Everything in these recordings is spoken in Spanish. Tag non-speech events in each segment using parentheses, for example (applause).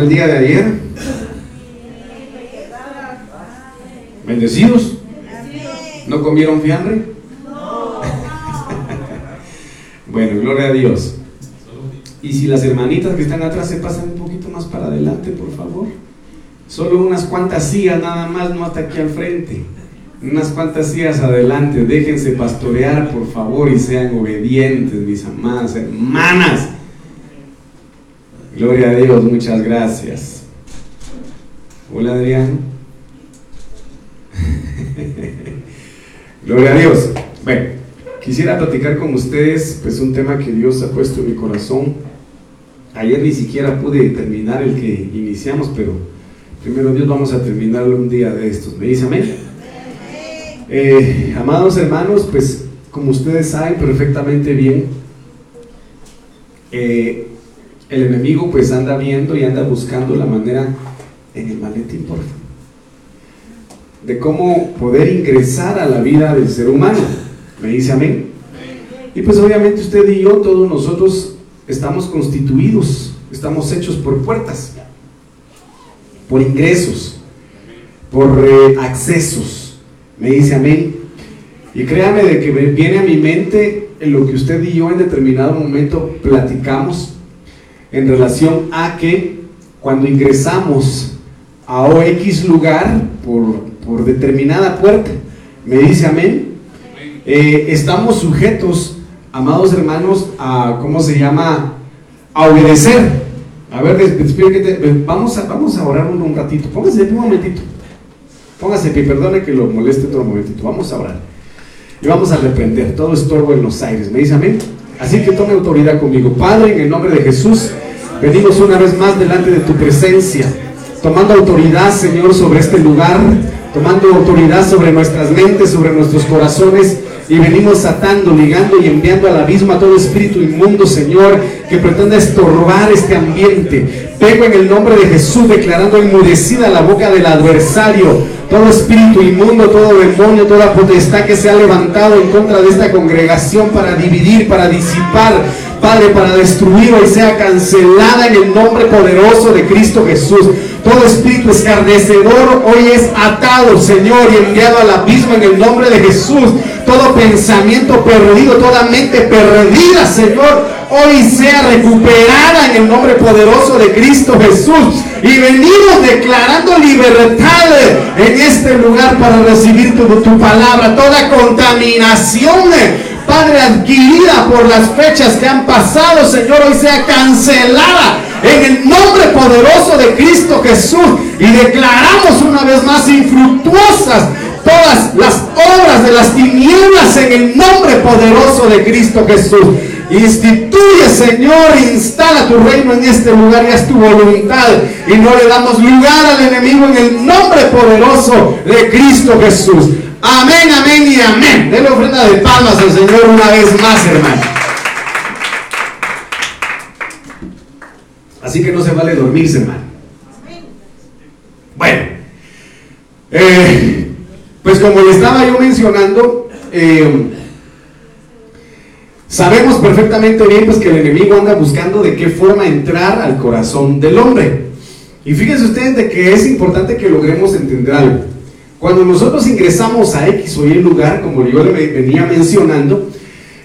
el día de ayer? ¿Bendecidos? ¿No comieron fiambre? (laughs) bueno, gloria a Dios. Y si las hermanitas que están atrás se pasan un poquito más para adelante, por favor. Solo unas cuantas sillas nada más, no hasta aquí al frente. Unas cuantas sillas adelante. Déjense pastorear, por favor, y sean obedientes, mis amadas hermanas. Gloria a Dios, muchas gracias. Hola Adrián. (laughs) Gloria a Dios. Bueno, quisiera platicar con ustedes pues un tema que Dios ha puesto en mi corazón. Ayer ni siquiera pude terminar el que iniciamos, pero primero Dios vamos a terminarlo un día de estos. ¿Me dice amén? Eh, amados hermanos, pues como ustedes saben perfectamente bien, eh, el enemigo pues anda viendo y anda buscando la manera en el maletín, por favor, de cómo poder ingresar a la vida del ser humano. ¿Me dice amén? Y pues obviamente usted y yo, todos nosotros estamos constituidos, estamos hechos por puertas, por ingresos, por eh, accesos. Me dice amén. Y créame de que viene a mi mente en lo que usted y yo en determinado momento platicamos en relación a que cuando ingresamos a OX lugar por, por determinada puerta, me dice amén, eh, estamos sujetos, amados hermanos, a, ¿cómo se llama? A obedecer. A ver, vamos a, vamos a orar un, ratito. Póngase un momentito. Póngase pie, perdone que lo moleste otro momentito. Vamos a orar. Y vamos a reprender todo estorbo en los aires. ¿Me dice amén? Así que tome autoridad conmigo. Padre, en el nombre de Jesús, venimos una vez más delante de tu presencia, tomando autoridad, Señor, sobre este lugar, tomando autoridad sobre nuestras mentes, sobre nuestros corazones. Y venimos atando, ligando y enviando al abismo a todo espíritu inmundo, Señor, que pretenda estorbar este ambiente. Vengo en el nombre de Jesús declarando enmudecida la boca del adversario todo espíritu inmundo, todo demonio, toda potestad que se ha levantado en contra de esta congregación para dividir, para disipar, Padre, para destruir hoy sea cancelada en el nombre poderoso de Cristo Jesús. Todo espíritu escarnecedor hoy es atado, Señor, y enviado al abismo en el nombre de Jesús. Todo pensamiento perdido, toda mente perdida, Señor, hoy sea recuperada en el nombre poderoso de Cristo Jesús. Y venimos declarando libertad en este lugar para recibir tu, tu palabra. Toda contaminación Padre, adquirida por las fechas que han pasado, Señor, hoy sea cancelada en el nombre poderoso de Cristo Jesús. Y declaramos una vez más infructuosas todas las obras de las tinieblas en el nombre poderoso de Cristo Jesús. Instituye, Señor, instala tu reino en este lugar y es tu voluntad. Y no le damos lugar al enemigo en el nombre poderoso de Cristo Jesús. Amén, amén y amén. Denle ofrenda de palmas al Señor una vez más, hermano. Así que no se vale dormirse, hermano. Bueno, eh, pues como le estaba yo mencionando, eh, sabemos perfectamente bien pues, que el enemigo anda buscando de qué forma entrar al corazón del hombre. Y fíjense ustedes de que es importante que logremos entender algo. Cuando nosotros ingresamos a X o Y lugar, como yo le venía mencionando,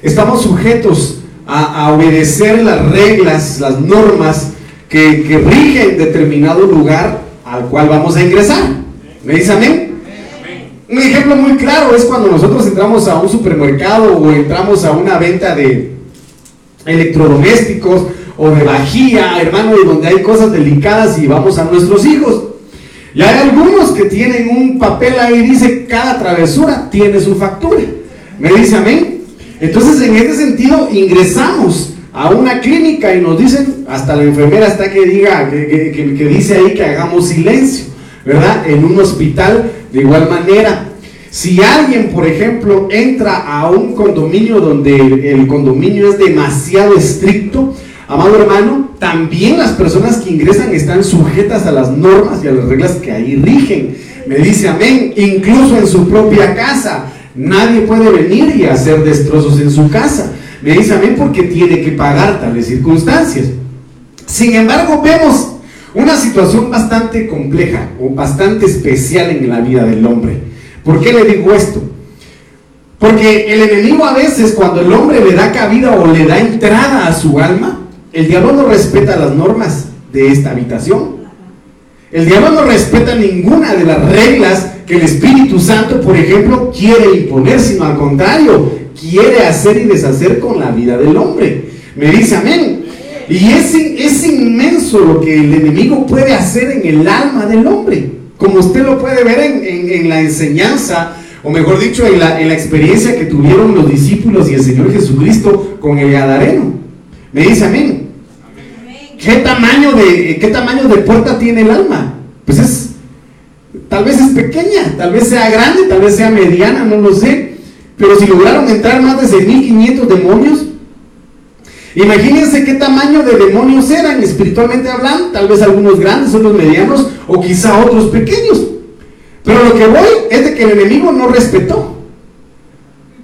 estamos sujetos a, obedecer las reglas, las normas que, rigen determinado lugar al cual vamos a ingresar. ¿Me dice amén? Un ejemplo muy claro es cuando nosotros entramos a un supermercado o entramos a una venta de electrodomésticos o de vajilla, hermano, donde hay cosas delicadas y vamos a nuestros hijos. Y hay algunos que tienen un papel ahí, dice, cada travesura tiene su factura. Me dice amén. Entonces, en este sentido, ingresamos a una clínica y nos dicen, hasta la enfermera está que diga, que, que, dice ahí que hagamos silencio, ¿verdad? En un hospital, de igual manera. Si alguien, por ejemplo, entra a un condominio donde el condominio es demasiado estricto, Amado hermano, también las personas que ingresan están sujetas a las normas y a las reglas que ahí rigen. Me dice amén, incluso en su propia casa. Nadie puede venir y hacer destrozos en su casa. Me dice amén porque tiene que pagar tales circunstancias. Sin embargo, vemos una situación bastante compleja o bastante especial en la vida del hombre. ¿Por qué le digo esto? Porque el enemigo a veces cuando el hombre le da cabida o le da entrada a su alma, el diablo no respeta las normas de esta habitación. El diablo no respeta ninguna de las reglas que el Espíritu Santo, por ejemplo, quiere imponer, sino al contrario, quiere hacer y deshacer con la vida del hombre. Me dice amén. Y es, es inmenso lo que el enemigo puede hacer en el alma del hombre, como usted lo puede ver en, la enseñanza, o mejor dicho, en la, en la experiencia que tuvieron los discípulos y el Señor Jesucristo con el Gadareno. Me dice amén. ¿Qué tamaño de, qué tamaño de puerta tiene el alma? Pues es, tal vez es pequeña, tal vez sea grande, tal vez sea mediana, no lo sé. Pero si lograron entrar más de 6.500 demonios, imagínense qué tamaño de demonios eran espiritualmente hablando, tal vez algunos grandes, otros medianos o quizá otros pequeños. Pero lo que voy es de que el enemigo no respetó,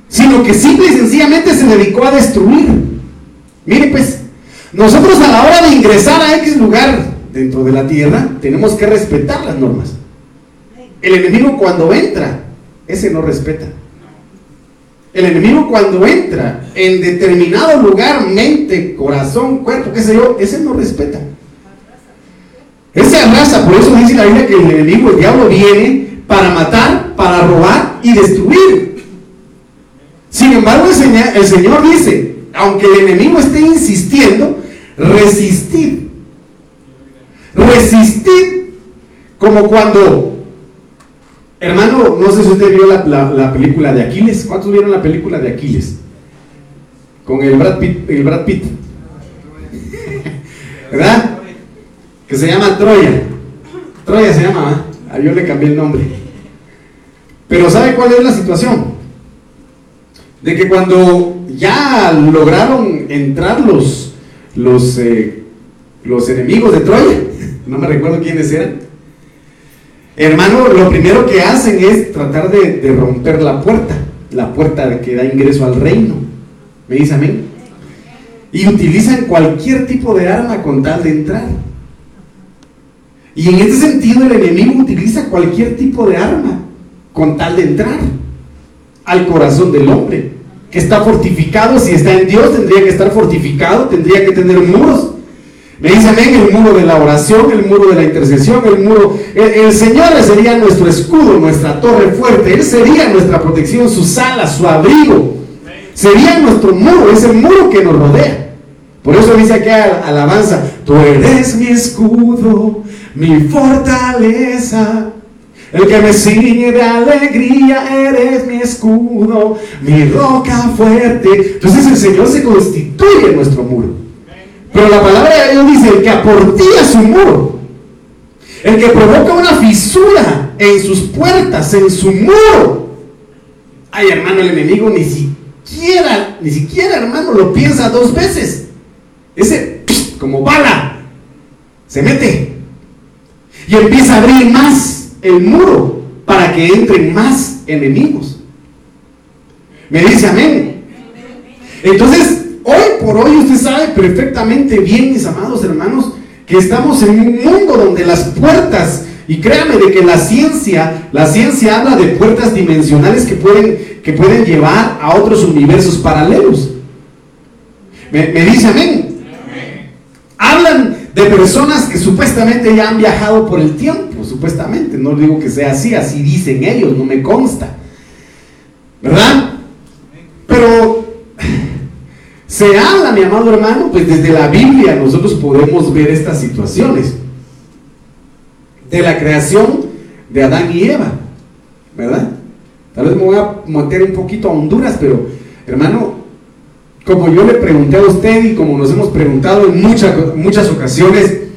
sino que simple y sencillamente se dedicó a destruir. Mire pues, nosotros a la hora de ingresar a X lugar dentro de la tierra, tenemos que respetar las normas. El enemigo cuando entra, ese no respeta. El enemigo cuando entra en determinado lugar, mente, corazón, cuerpo, qué sé yo, ese no respeta. Ese arrasa, por eso dice la Biblia que el enemigo, el diablo, viene para matar, para robar y destruir. Sin embargo, el el Señor dice, aunque el enemigo esté insistiendo, resistir. Resistir como cuando, hermano, no sé si usted vio la, película de Aquiles. ¿Cuántos vieron la película de Aquiles? Con el Brad Pitt. El Brad Pitt. (laughs) ¿Verdad? Que se llama Troya. Troya se llama, ¿eh? yo le cambié el nombre. Pero ¿sabe cuál es la situación? De que cuando ya lograron entrar los, los, eh, los enemigos de Troya, no me recuerdo quiénes eran, hermano, lo primero que hacen es tratar de, romper la puerta, la puerta que da ingreso al reino. ¿Me dice amén? Y utilizan cualquier tipo de arma con tal de entrar. Y en este sentido el enemigo utiliza cualquier tipo de arma con tal de entrar al corazón del hombre que está fortificado, si está en Dios tendría que estar fortificado, tendría que tener muros. Me dice amén, el muro de la oración, el muro de la intercesión, el muro... El, Señor sería nuestro escudo, nuestra torre fuerte, Él sería nuestra protección, su sala, su abrigo. Sería nuestro muro, ese muro que nos rodea. Por eso dice aquí alabanza, tú eres mi escudo, mi fortaleza. El que me sigue de alegría, eres mi escudo, mi roca fuerte. Entonces el Señor se constituye en nuestro muro. Pero la palabra de Dios dice, el que aportía su muro, el que provoca una fisura en sus puertas, en su muro. Ay, hermano, el enemigo ni siquiera, ni siquiera, hermano, lo piensa dos veces. Ese, como bala, se mete y empieza a abrir más el muro para que entren más enemigos. Me dice amén. Entonces, hoy por hoy usted sabe perfectamente bien, mis amados hermanos, que estamos en un mundo donde las puertas, y créame de que la ciencia, la ciencia habla de puertas dimensionales que pueden, que pueden llevar a otros universos paralelos. Me, me dice amén. Hablan de personas que supuestamente ya han viajado por el tiempo, supuestamente, no digo que sea así, así dicen ellos, no me consta, ¿verdad? Pero se habla, mi amado hermano, pues desde la Biblia nosotros podemos ver estas situaciones de la creación de Adán y Eva, ¿verdad? Tal vez me voy a meter un poquito a Honduras, pero hermano, como yo le pregunté a usted y como nos hemos preguntado en muchas, muchas ocasiones,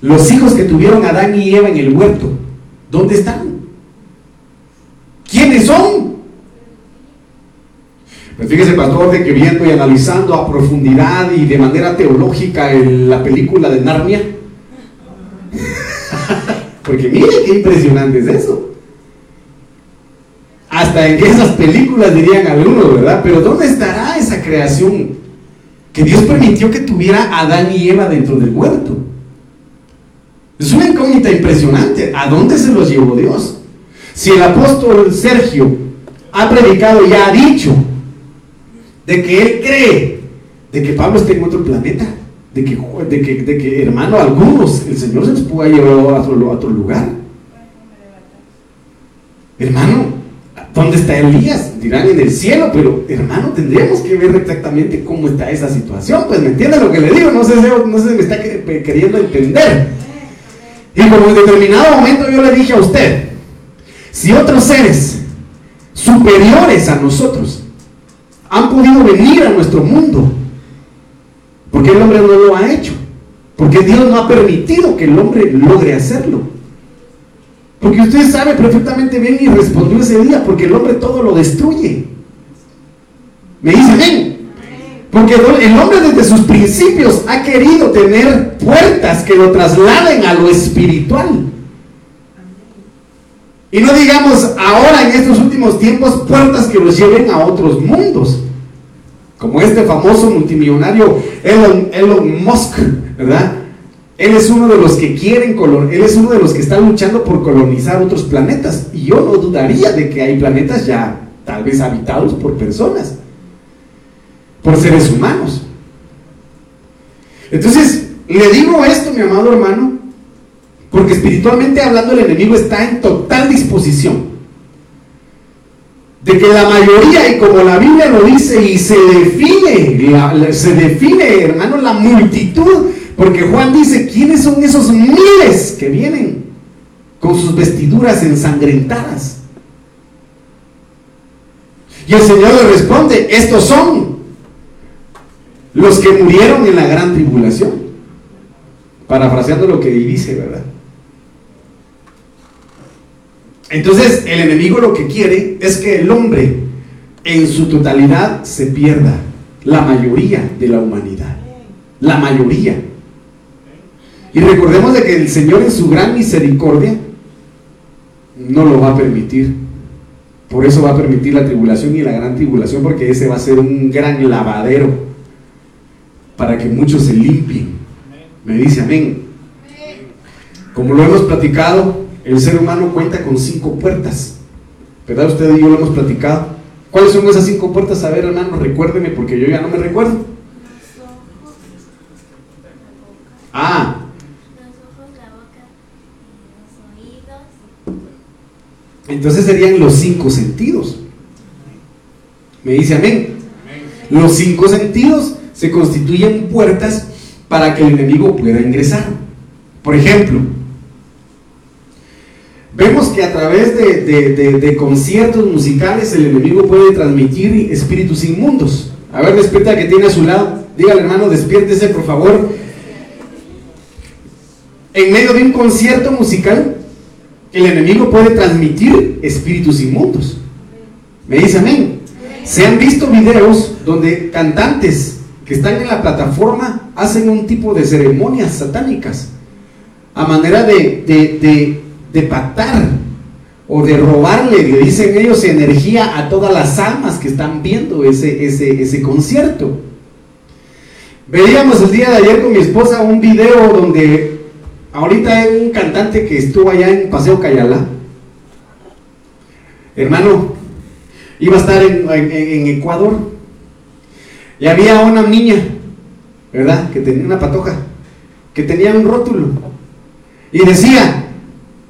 los hijos que tuvieron Adán y Eva en el huerto, ¿dónde están? ¿Quiénes son? Pues fíjese, pastor, de que viendo y analizando a profundidad y de manera teológica la película de Narnia, (laughs) porque mire qué impresionante es eso. Hasta en esas películas dirían algunos, ¿verdad? Pero ¿dónde estará esa creación que Dios permitió que tuviera Adán y Eva dentro del huerto? Pregunta impresionante, ¿a dónde se los llevó Dios? Si el apóstol Sergio ha predicado y ha dicho de que él cree de que Pablo está en otro planeta, de que, de que, hermano, algunos, el Señor se los pudo llevado a otro, a otro lugar. Hermano, ¿dónde está Elías? Dirán en el cielo, pero hermano, tendríamos que ver exactamente cómo está esa situación. Pues me entiende lo que le digo, no sé, no sé si me está queriendo entender. Y como en determinado momento yo le dije a usted, si otros seres superiores a nosotros han podido venir a nuestro mundo, ¿por qué el hombre no lo ha hecho? Porque Dios no ha permitido que el hombre logre hacerlo. Porque usted sabe perfectamente bien y respondió ese día, porque el hombre todo lo destruye. Me dice amén. Porque el hombre desde sus principios ha querido tener puertas que lo trasladen a lo espiritual. Y no digamos ahora en estos últimos tiempos puertas que los lleven a otros mundos. Como este famoso multimillonario Elon, Elon Musk, ¿verdad? Él es uno de los que quieren él es uno de los que está luchando por colonizar otros planetas. Y yo no dudaría de que hay planetas ya tal vez habitados por personas, por seres humanos. Entonces, le digo esto, mi amado hermano, porque espiritualmente hablando el enemigo está en total disposición de que la mayoría, y como la Biblia lo dice, y se define, se define, hermano, la multitud porque Juan dice, ¿quiénes son esos miles que vienen con sus vestiduras ensangrentadas? Y el Señor le responde, estos son los que murieron en la gran tribulación. Parafraseando lo que dice, ¿verdad? Entonces el enemigo lo que quiere es que el hombre en su totalidad se pierda, la mayoría de la humanidad, la mayoría. Y recordemos de que el Señor en su gran misericordia no lo va a permitir. Por eso va a permitir la tribulación y la gran tribulación, porque ese va a ser un gran lavadero para que muchos se limpien. Me dice amén. Como lo hemos platicado, el ser humano cuenta con cinco puertas. ¿Verdad? Usted y yo lo hemos platicado. ¿Cuáles son esas cinco puertas? A ver, hermano, recuérdeme, porque yo ya no me recuerdo. Ah, Entonces serían los cinco sentidos. Me dice amén. Los cinco sentidos se constituyen puertas para que el enemigo pueda ingresar. Por ejemplo, vemos que a través de, conciertos musicales el enemigo puede transmitir espíritus inmundos. A ver, despierta que tiene a su lado. Dígale, hermano, despiértese, por favor. En medio de un concierto musical, el enemigo puede transmitir espíritus inmundos. Me dice amén. Se han visto videos donde cantantes que están en la plataforma hacen un tipo de ceremonias satánicas a manera de, de, de, pactar o de robarle, le dicen ellos, energía a todas las almas que están viendo ese, ese, ese concierto. Veíamos el día de ayer con mi esposa un video donde Ahorita hay un cantante que estuvo allá en Paseo Cayala. Hermano, iba a estar en, Ecuador. Y había una niña, ¿verdad? Que tenía una patoja, que tenía un rótulo. Y decía,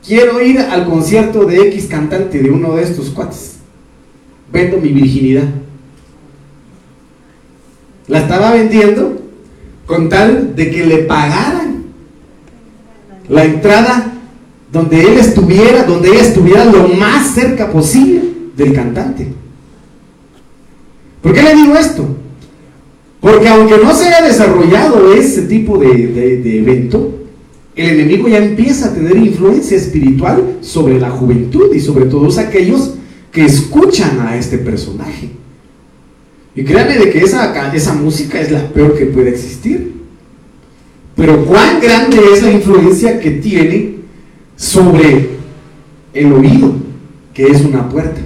quiero ir al concierto de X cantante de uno de estos cuates. Vendo mi virginidad. La estaba vendiendo con tal de que le pagaran la entrada donde él estuviera, donde ella estuviera lo más cerca posible del cantante. ¿Por qué le digo esto? Porque aunque no se haya desarrollado ese tipo de, evento, el enemigo ya empieza a tener influencia espiritual sobre la juventud y sobre todos aquellos que escuchan a este personaje. Y créanme de que esa, esa música es la peor que puede existir. Pero cuán grande es la influencia que tiene sobre el oído, que es una puerta,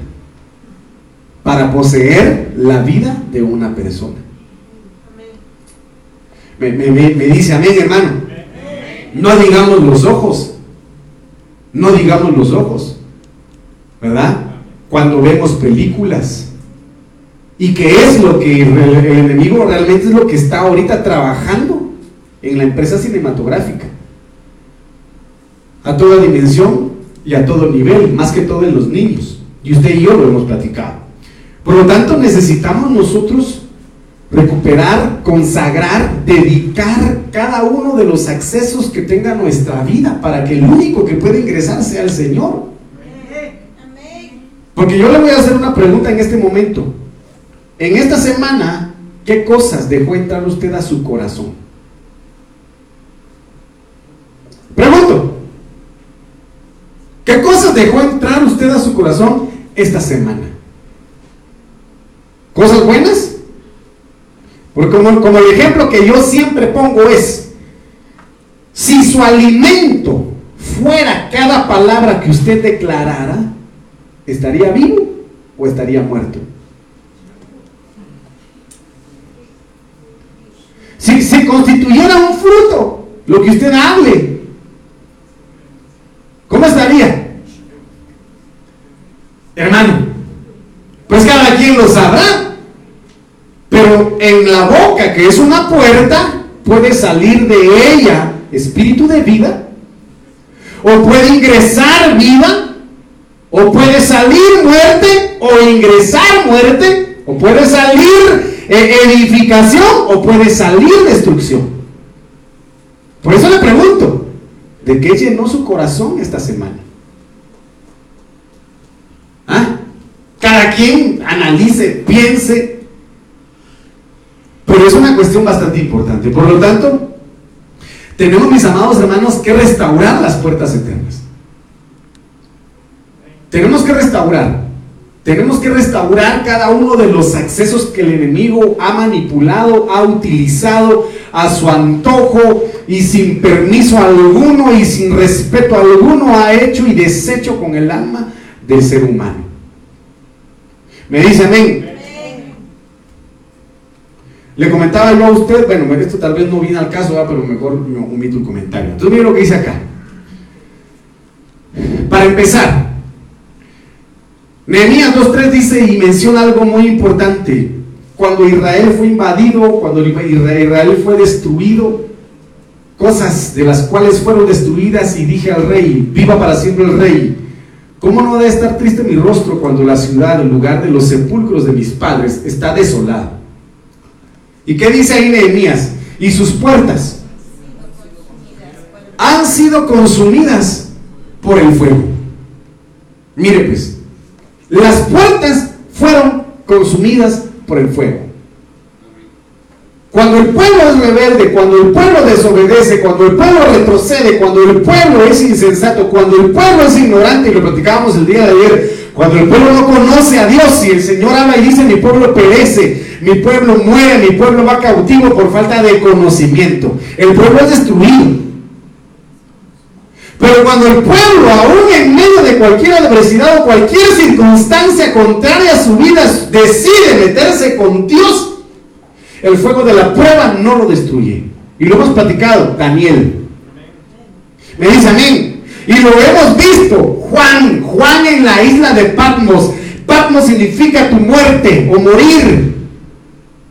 para poseer la vida de una persona. Me, dice amén, hermano. No digamos los ojos, No digamos los ojos, ¿verdad? Cuando vemos películas. Y que es lo que el, el enemigo realmente es lo que está ahorita trabajando en la empresa cinematográfica. A toda dimensión y a todo nivel, más que todo en los niños. Y usted y yo lo hemos platicado. Por lo tanto, necesitamos nosotros recuperar, consagrar, dedicar cada uno de los accesos que tenga nuestra vida para que el único que pueda ingresar sea el Señor. Porque yo le voy a hacer una pregunta en este momento. En esta semana, ¿qué cosas dejó entrar usted a su corazón? Pregunto, ¿qué cosas dejó entrar usted a su corazón esta semana? ¿Cosas buenas? Porque como, como el ejemplo que yo siempre pongo es, si su alimento fuera cada palabra que usted declarara, ¿estaría vivo o estaría muerto? Si se constituyera un fruto, lo que usted hable, ¿cómo estaría? Hermano, pues cada quien lo sabrá. Pero en la boca, que es una puerta, puede salir de ella espíritu de vida, o puede ingresar vida, o puede salir muerte, o ingresar muerte, o puede salir eh, edificación, o puede salir destrucción. Por eso le pregunto, ¿de qué llenó su corazón esta semana? ¿Ah? Cada quien analice, piense, pero es una cuestión bastante importante. Por lo tanto, tenemos, mis amados hermanos, que restaurar las puertas eternas. Tenemos que restaurar. Tenemos que restaurar cada uno de los accesos que el enemigo ha manipulado, ha utilizado a su antojo y sin permiso alguno y sin respeto alguno ha hecho y deshecho con el alma del ser humano. Me dice amén. Le comentaba yo a usted, bueno, esto tal vez no viene al caso, pero mejor me omito el comentario. Entonces mire lo que dice acá. Para empezar, Nehemías 2.3 dice y menciona algo muy importante. Cuando Israel fue invadido, cuando Israel fue destruido, cosas de las cuales fueron destruidas y dije al rey, viva para siempre el rey. ¿Cómo no debe estar triste mi rostro cuando la ciudad, el lugar de los sepulcros de mis padres, está desolada? ¿Y qué dice ahí Nehemías? Y sus puertas han sido consumidas por el fuego. Mire pues, las puertas fueron consumidas por el fuego. Cuando el pueblo es rebelde, cuando el pueblo desobedece, cuando el pueblo retrocede, cuando el pueblo es insensato, cuando el pueblo es ignorante, y lo platicábamos el día de ayer, cuando el pueblo no conoce a Dios y el Señor habla y dice, mi pueblo perece, mi pueblo muere, mi pueblo va cautivo por falta de conocimiento. El pueblo es destruido. Pero cuando el pueblo, aún en medio de cualquier adversidad o cualquier circunstancia contraria a su vida, decide meterse con Dios, el fuego de la prueba no lo destruye. Y lo hemos platicado, Daniel. Me dice amén. Y lo hemos visto, Juan, Juan en la isla de Patmos. Patmos significa tu muerte o morir.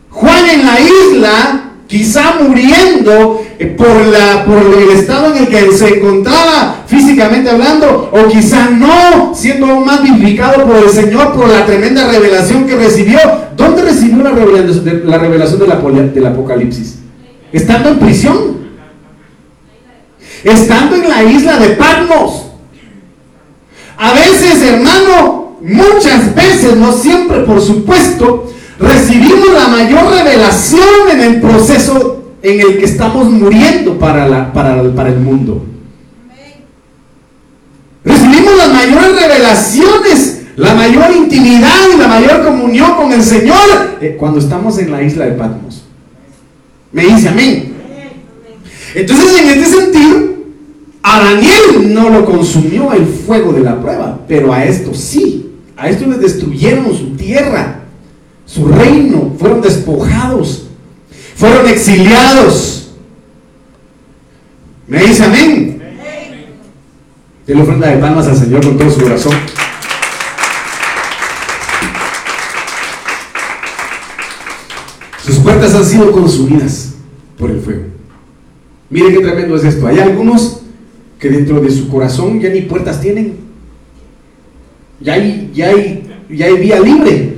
Juan en la isla, quizá muriendo eh, por, la, por el estado en el que se encontraba físicamente hablando, o quizá no, siendo aún más vivificado por el Señor por la tremenda revelación que recibió. ¿Dónde recibió la revelación, de, la revelación del Apocalipsis? Estando en prisión estando en la isla de Patmos. A veces, hermano, muchas veces, no siempre, por supuesto, recibimos la mayor revelación en el proceso en el que estamos muriendo para, la, para, para el mundo. Recibimos las mayores revelaciones, la mayor intimidad y la mayor comunión con el Señor eh, cuando estamos en la isla de Patmos. Me dice amén. Entonces, en este sentido, a Daniel no lo consumió el fuego de la prueba, pero a esto sí. A esto les destruyeron su tierra, su reino, fueron despojados, fueron exiliados. ¿Me dice amén? la ofrenda de palmas al Señor con todo su corazón. Sus puertas han sido consumidas por el fuego. Mire qué tremendo es esto. Hay algunos que dentro de su corazón ya ni puertas tienen. Ya hay, ya hay, ya hay vía libre.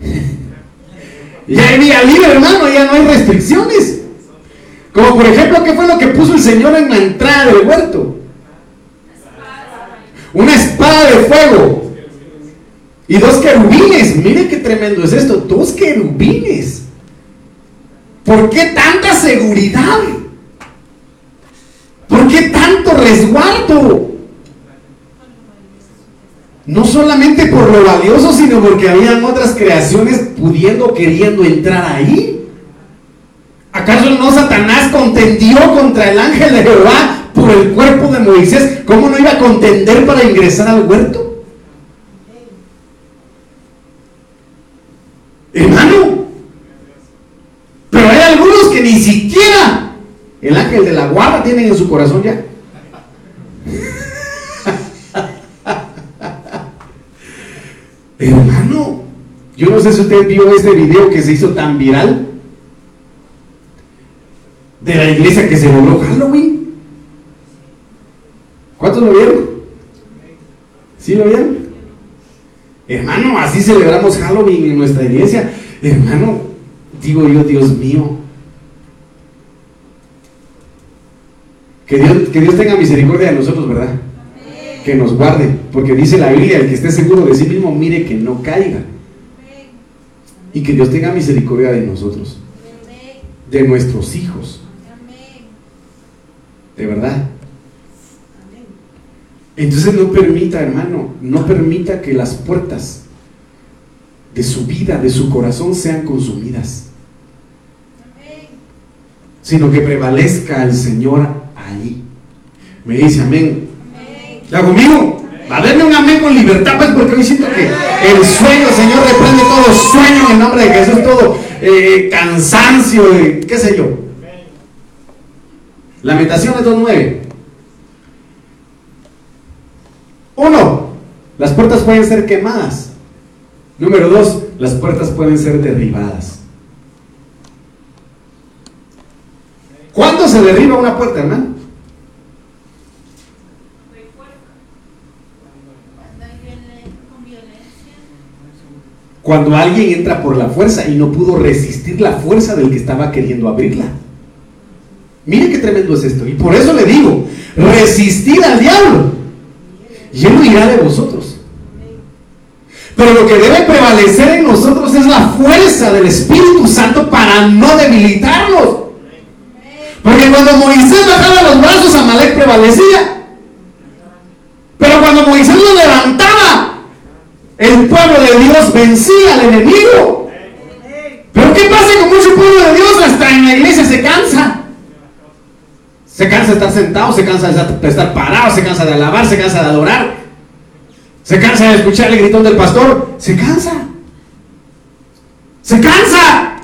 (laughs) ya hay vía libre, hermano, ya no hay restricciones. Como por ejemplo, ¿qué fue lo que puso el Señor en la entrada del huerto? Una espada de fuego. Y dos querubines. Mire qué tremendo es esto. Dos querubines. ¿Por qué tanta seguridad? ¿Por qué tanto resguardo? No solamente por lo valioso, sino porque habían otras creaciones pudiendo, queriendo entrar ahí. ¿Acaso no Satanás contendió contra el ángel de Jehová por el cuerpo de Moisés? ¿Cómo no iba a contender para ingresar al huerto? Hermano, pero hay algunos que ni siquiera el ángel de la guarda tienen en su corazón ya. Hermano, yo no sé si usted vio este video que se hizo tan viral de la iglesia que se logró Halloween. ¿Cuántos lo vieron? ¿Sí lo vieron? Hermano, así celebramos Halloween en nuestra iglesia. Hermano, digo yo, Dios mío. Que Dios, que Dios tenga misericordia de nosotros, ¿verdad? Que nos guarde. Porque dice la Biblia, el que esté seguro de sí mismo, mire que no caiga. Y que Dios tenga misericordia de nosotros. De nuestros hijos. De verdad. Entonces no permita, hermano, no permita que las puertas de su vida, de su corazón sean consumidas. Sino que prevalezca el Señor ahí. Me dice amén. ¿Ya conmigo? Va a darme un amén con libertad, pues, porque hoy siento que el sueño, Señor, reprende todo sueño en el nombre de Jesús, todo eh, cansancio, qué sé yo. Lamentaciones 2.9. Uno, las puertas pueden ser quemadas. Número dos, las puertas pueden ser derribadas. ¿Cuándo se derriba una puerta, hermano? Cuando alguien entra por la fuerza y no pudo resistir la fuerza del que estaba queriendo abrirla. Mire qué tremendo es esto. Y por eso le digo, resistir al diablo. Y él huirá de vosotros. Pero lo que debe prevalecer en nosotros es la fuerza del Espíritu Santo para no debilitarlos. Porque cuando Moisés bajaba los brazos, Amalek prevalecía. Pero cuando Moisés lo levantaba, el pueblo de Dios vencía al enemigo. Pero ¿qué pasa con mucho pueblo de Dios? Hasta en la iglesia se cansa. Se cansa de estar sentado, se cansa de estar parado, se cansa de alabar, se cansa de adorar. Se cansa de escuchar el gritón del pastor. Se cansa. Se cansa.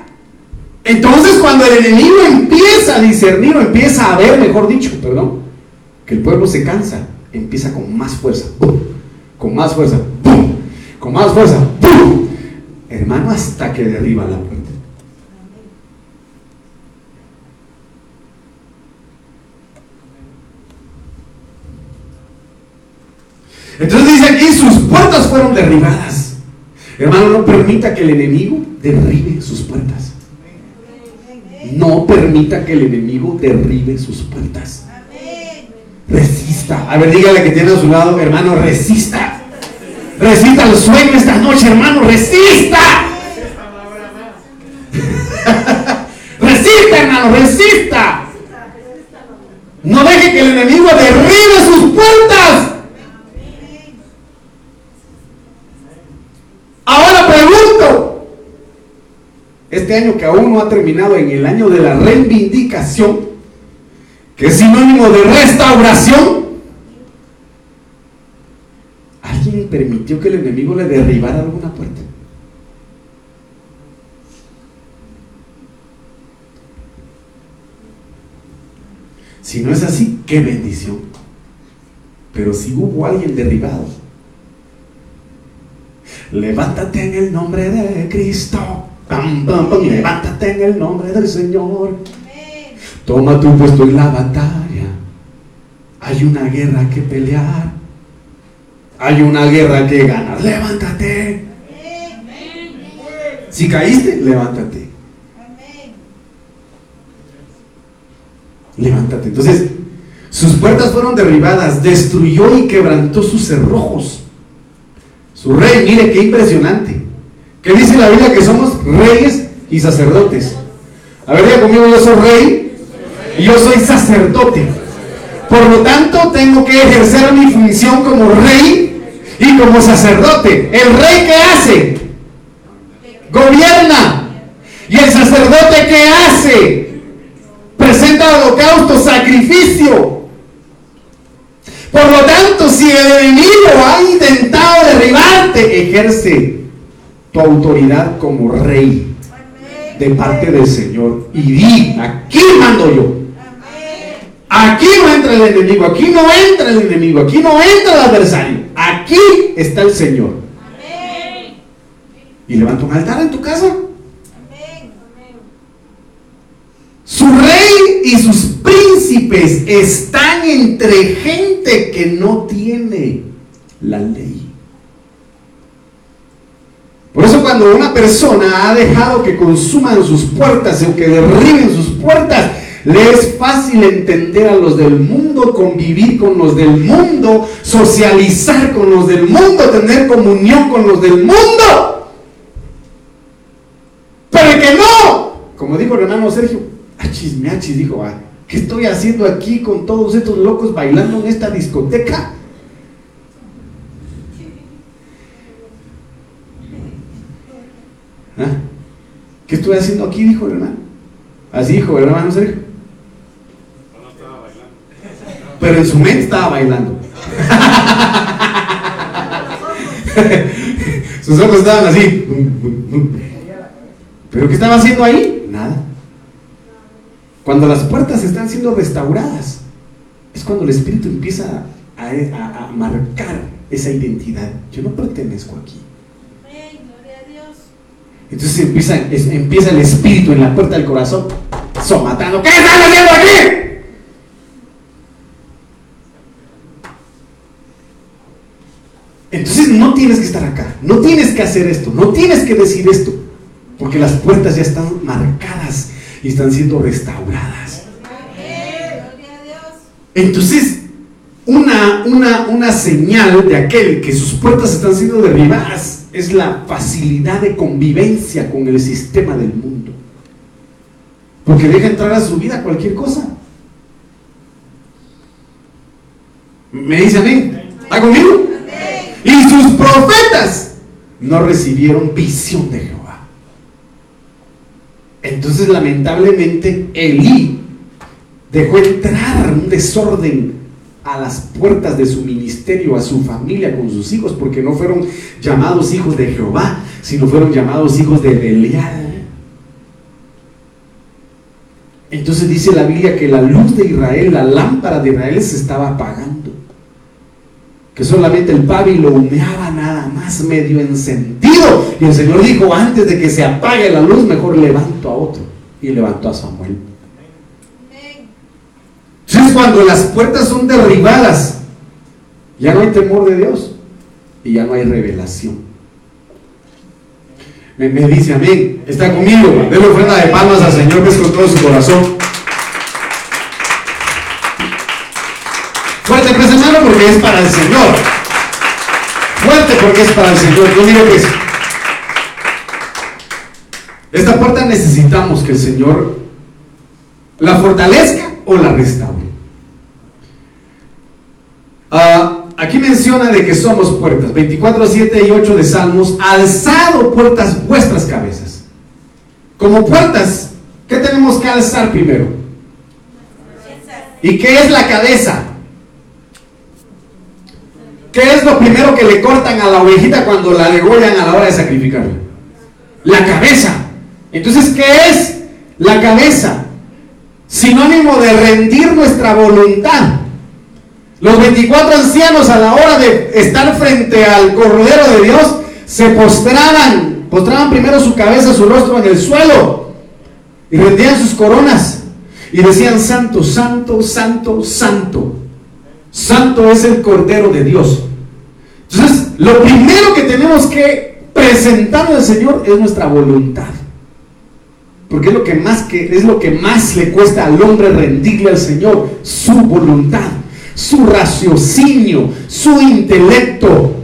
Entonces cuando el enemigo empieza a discernir o empieza a ver, mejor dicho, perdón, que el pueblo se cansa, empieza con más fuerza, con más fuerza, con más fuerza, hermano, hasta que derriba la puerta. Entonces dice aquí, sus puertas fueron derribadas. Hermano, no permita que el enemigo derribe sus puertas. No permita que el enemigo derribe sus puertas. Resista. A ver, dígale que tiene a su lado, hermano, resista. Resista el sueño esta noche, hermano, resista. resista, hermano, resista. No deje que el enemigo derribe sus puertas. Ahora pregunto, este año que aún no ha terminado, en el año de la reivindicación, que es sinónimo de restauración, ¿alguien permitió que el enemigo le derribara alguna puerta? Si no es así, qué bendición. Pero si hubo alguien derribado, levántate en el nombre de Cristo. levántate en el nombre del Señor. Toma tu puesto en la batalla. Hay una guerra que pelear. Hay una guerra que ganar. Levántate. Si caíste, levántate. Levántate. Entonces, sus puertas fueron derribadas, destruyó y quebrantó sus cerrojos. Su rey, mire qué impresionante. ¿Qué dice la Biblia? Que somos reyes y sacerdotes. A ver, ya conmigo, yo soy rey y yo soy sacerdote. Por lo tanto, tengo que ejercer mi función como rey y como sacerdote. ¿El rey qué hace? Gobierna. ¿Y el sacerdote qué hace? Presenta holocausto, sacrificio. Por lo tanto, si el enemigo ha intentado derribarte, ejerce tu autoridad como rey de parte del Señor. Y di, aquí mando yo. Aquí no entra el enemigo, aquí no entra el enemigo, aquí no entra el adversario. Aquí está el Señor. Y levanta un altar en tu casa. Su rey y sus príncipes están entre gente que no tiene la ley. Por eso cuando una persona ha dejado que consuman sus puertas o que derriben sus puertas, le es fácil entender a los del mundo, convivir con los del mundo, socializar con los del mundo, tener comunión con los del mundo. Pero que no, como dijo el hermano Sergio, Achis, achis, dijo, ah, ¿qué estoy haciendo aquí con todos estos locos bailando en esta discoteca? ¿Ah? ¿Qué estoy haciendo aquí? Dijo el hermano. Así dijo el hermano Sergio. Pero en su mente estaba bailando. (laughs) Sus ojos estaban así. ¿Pero qué estaba haciendo ahí? Nada. Cuando las puertas están siendo restauradas, es cuando el Espíritu empieza a, marcar esa identidad. Yo no pertenezco aquí. Entonces empieza, empieza el Espíritu en la puerta del corazón, somatando. ¿Qué están haciendo aquí? Entonces no tienes que estar acá, no tienes que hacer esto, no tienes que decir esto, porque las puertas ya están marcadas y están siendo restauradas. Entonces, una, una, una señal de aquel que sus puertas están siendo derribadas es la facilidad de convivencia con el sistema del mundo. Porque deja entrar a su vida cualquier cosa. ¿Me dice amén? ¿Está conmigo? Y sus profetas no recibieron visión de Jehová. Entonces, lamentablemente, Elí dejó entrar un desorden a las puertas de su ministerio, a su familia, con sus hijos, porque no fueron llamados hijos de Jehová, sino fueron llamados hijos de Belial. Entonces dice la Biblia que la luz de Israel, la lámpara de Israel se estaba apagando que solamente el pábilo humeaba nada más medio encendido. Y el Señor dijo, antes de que se apague la luz, mejor levanto a otro. Y levantó a Samuel. Entonces cuando las puertas son derribadas, ya no hay temor de Dios y ya no hay revelación. Me, dice amén, está conmigo, denle ofrenda de palmas al Señor que es con todo su corazón. Porque es para el Señor. Fuerte porque es para el Señor. Yo digo que es. Esta puerta necesitamos que el Señor la fortalezca o la restaure. Ah, aquí menciona de que somos puertas. 24, 7 y 8 de Salmos. Alzado puertas vuestras cabezas. Como puertas, ¿qué tenemos que alzar primero? ¿Y qué es la cabeza? ¿Qué es lo primero que le cortan a la ovejita cuando la degollan a la hora de sacrificarla? La cabeza. Entonces, ¿qué es la cabeza? Sinónimo de rendir nuestra voluntad. Los 24 ancianos a la hora de estar frente al Cordero de Dios se postraban, postraban primero su cabeza, su rostro en el suelo y rendían sus coronas y decían, Santo, Santo, Santo, Santo. Santo es el Cordero de Dios. Entonces, lo primero que tenemos que presentar al Señor es nuestra voluntad. Porque es lo que más que es lo que más le cuesta al hombre rendirle al Señor, su voluntad su raciocinio, su intelecto,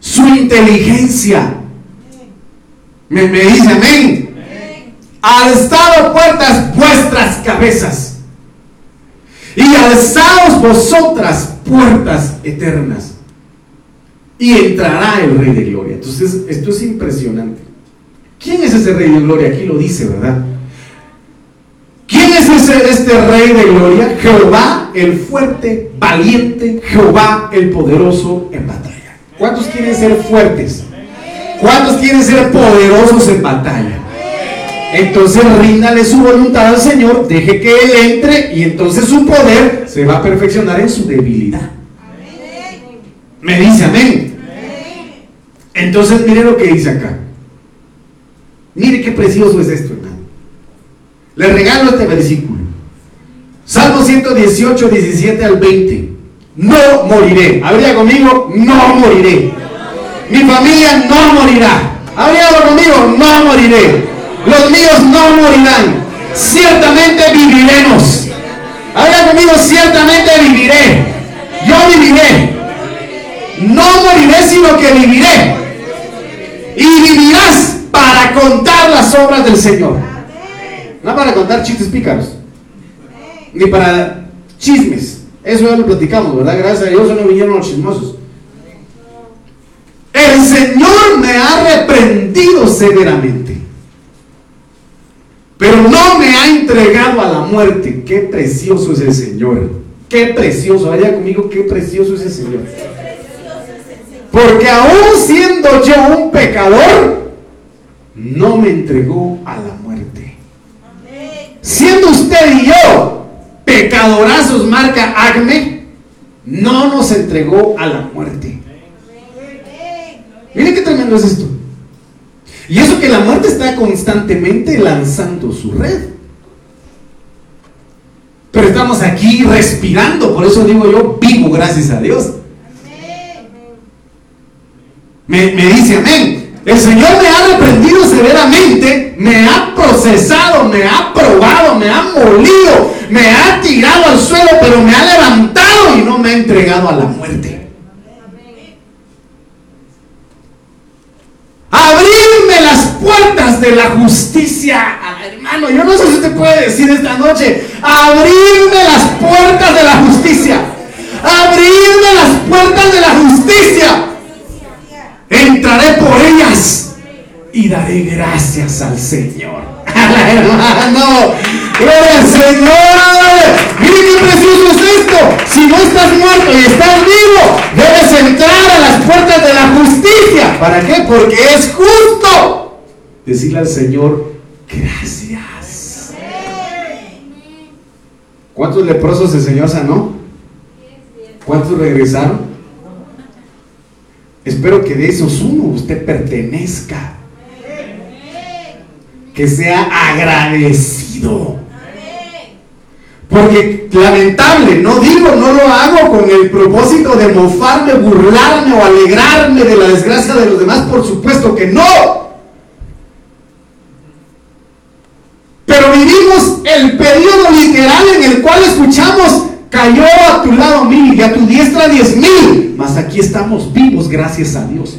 su inteligencia. Me, dice amén. Alzado puertas vuestras cabezas y alzaos vosotras puertas eternas y entrará el Rey de Gloria. Entonces, esto es impresionante. ¿Quién es ese Rey de Gloria? Aquí lo dice, ¿verdad? ¿Quién es ese, este rey de gloria? Jehová el fuerte, valiente, Jehová el poderoso en batalla. ¿Cuántos quieren ser fuertes? ¿Cuántos quieren ser poderosos en batalla? Entonces ríndale su voluntad al Señor, deje que Él entre y entonces su poder se va a perfeccionar en su debilidad. Me dice amén. Entonces mire lo que dice acá. Mire qué precioso es esto, hermano. Le regalo este versículo. Salmo 118, 17 al 20. No moriré. Habría conmigo, no moriré. Mi familia no morirá. Habría conmigo, no moriré. Los míos no morirán. Ciertamente viviremos. Habría conmigo, ciertamente viviré. Yo viviré. No moriré, sino que viviré. Y vivirás para contar las obras del Señor. No para contar chistes pícaros. Ni para chismes. Eso ya lo platicamos, ¿verdad? Gracias a Dios no vinieron los chismosos. El Señor me ha reprendido severamente. Pero no me ha entregado a la muerte. Qué precioso es el Señor. Qué precioso. Vaya conmigo, qué precioso es el Señor. Porque aún siendo yo un pecador, no me entregó a la muerte siendo usted y yo pecadorazos marca Acme, no nos entregó a la muerte. Mire qué tremendo es esto. Y eso que la muerte está constantemente lanzando su red. Pero estamos aquí respirando, por eso digo yo, vivo gracias a Dios. Me, me dice amén. El Señor me ha reprendido severamente, me ha procesado, me ha probado, me ha molido, me ha tirado al suelo, pero me ha levantado y no me ha entregado a la muerte. Abrirme las puertas de la justicia, hermano. Yo no sé si usted puede decir esta noche, abrirme las puertas de la justicia. Abrirme las puertas de la justicia entraré por ellas y daré gracias al Señor. (laughs) hermano, gloria al Señor. Mire qué precioso es esto. Si no estás muerto y estás vivo, debes entrar a las puertas de la justicia. ¿Para qué? Porque es justo decirle al Señor, gracias. ¿Cuántos leprosos el Señor sanó? ¿Cuántos regresaron? Espero que de esos uno usted pertenezca. Que sea agradecido. Porque lamentable, no digo, no lo hago con el propósito de mofarme, burlarme o alegrarme de la desgracia de los demás, por supuesto que no. Pero vivimos el periodo literal en el cual escuchamos Cayó a tu lado mil y a tu diestra diez mil. Mas aquí estamos vivos gracias a Dios.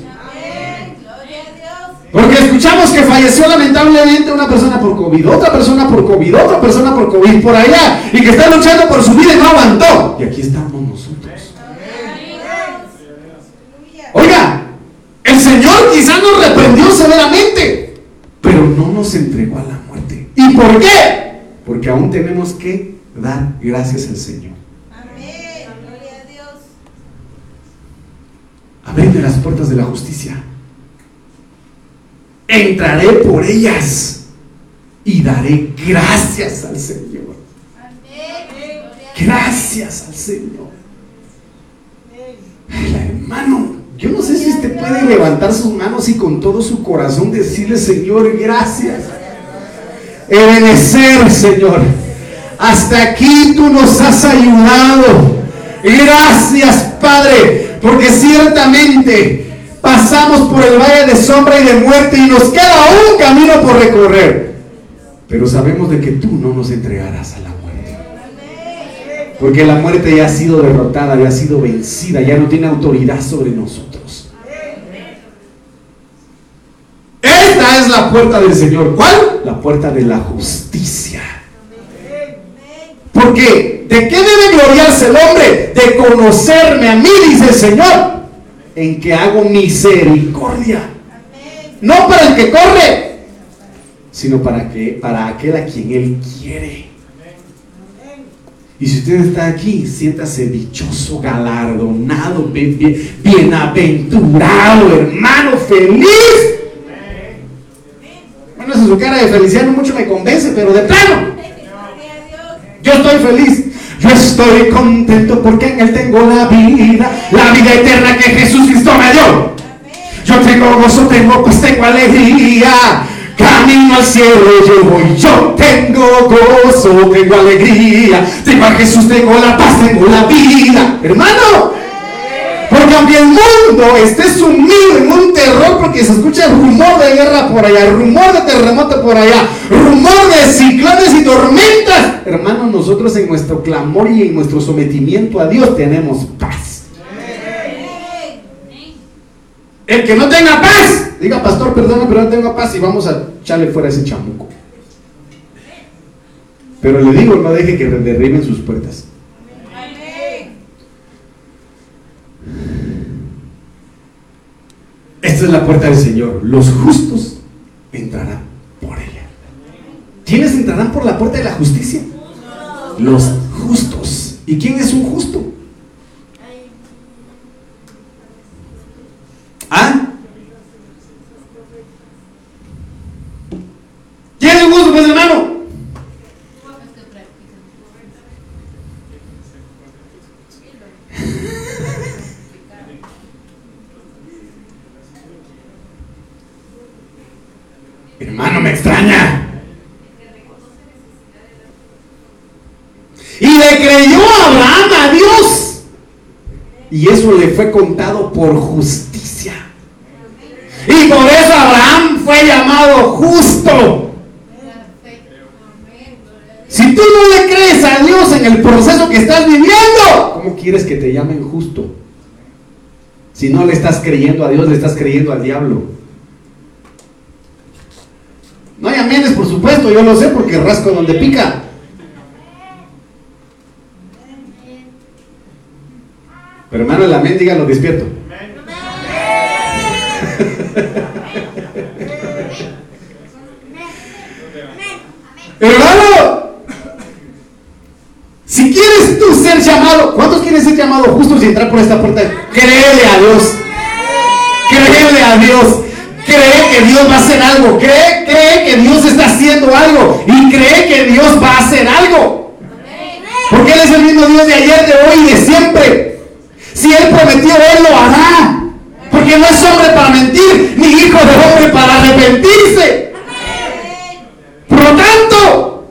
Porque escuchamos que falleció lamentablemente una persona por COVID, otra persona por COVID, otra persona por COVID por allá, y que está luchando por su vida y no aguantó. Y aquí estamos nosotros. Oiga, el Señor quizás nos reprendió severamente, pero no nos entregó a la. ¿Y por qué? Porque aún tenemos que dar gracias al Señor. Abreme las puertas de la justicia. Entraré por ellas y daré gracias al Señor. Gracias al Señor. hermano, yo no sé si usted puede levantar sus manos y con todo su corazón decirle, Señor, gracias. Ebenecer, Señor. Hasta aquí tú nos has ayudado. Gracias, Padre, porque ciertamente pasamos por el valle de sombra y de muerte y nos queda un camino por recorrer. Pero sabemos de que tú no nos entregarás a la muerte. Porque la muerte ya ha sido derrotada, ya ha sido vencida, ya no tiene autoridad sobre nosotros. Esta es la puerta del Señor. ¿Cuál? La puerta de la justicia. Porque ¿de qué debe gloriarse el hombre? De conocerme a mí, dice el Señor en que hago misericordia. No para el que corre, sino para, que, para aquel a quien Él quiere. Y si usted está aquí, siéntase dichoso, galardonado, bienaventurado, hermano, feliz. Cara de felicidad no mucho me convence, pero de plano. Yo estoy feliz. Yo estoy contento porque en Él tengo la vida, la vida eterna que Jesús Cristo me dio. Yo tengo gozo, tengo pues tengo alegría. Camino al cielo yo voy, yo tengo gozo, tengo alegría. Tengo a Jesús, tengo la paz, tengo la vida. Hermano, aunque el mundo esté sumido en un terror, porque se escucha rumor de guerra por allá, rumor de terremoto por allá, rumor de ciclones y tormentas, hermanos, nosotros en nuestro clamor y en nuestro sometimiento a Dios tenemos paz. El que no tenga paz, diga pastor, perdona, pero no tengo paz y vamos a echarle fuera ese chamuco. Pero le digo, no deje que derriben sus puertas. Esta es la puerta del Señor. Los justos entrarán por ella. ¿Quiénes entrarán por la puerta de la justicia? Los justos. ¿Y quién es un justo? ¿Ah? ¿Quién es un justo, pues hermano? Hermano, me extraña. Y creyó Abraham a Dios. Y eso le fue contado por justicia. Y por eso Abraham fue llamado justo. Si tú no le crees a Dios en el proceso que estás viviendo, ¿cómo quieres que te llamen justo? Si no le estás creyendo a Dios, le estás creyendo al diablo. No hay amenes, por supuesto, yo lo sé porque rasco donde pica. Pero hermano, el amén, dígalo despierto. Hermano, si quieres tú ser llamado, ¿cuántos quieren ser llamados justos y entrar por esta puerta? Créele a Dios. Créele a Dios. Cree que Dios va a hacer algo. Cree, cree que Dios está haciendo algo. Y cree que Dios va a hacer algo. Porque Él es el mismo Dios de ayer, de hoy y de siempre. Si Él prometió, Él lo hará. Porque no es hombre para mentir, ni hijo de hombre para arrepentirse. Por lo tanto,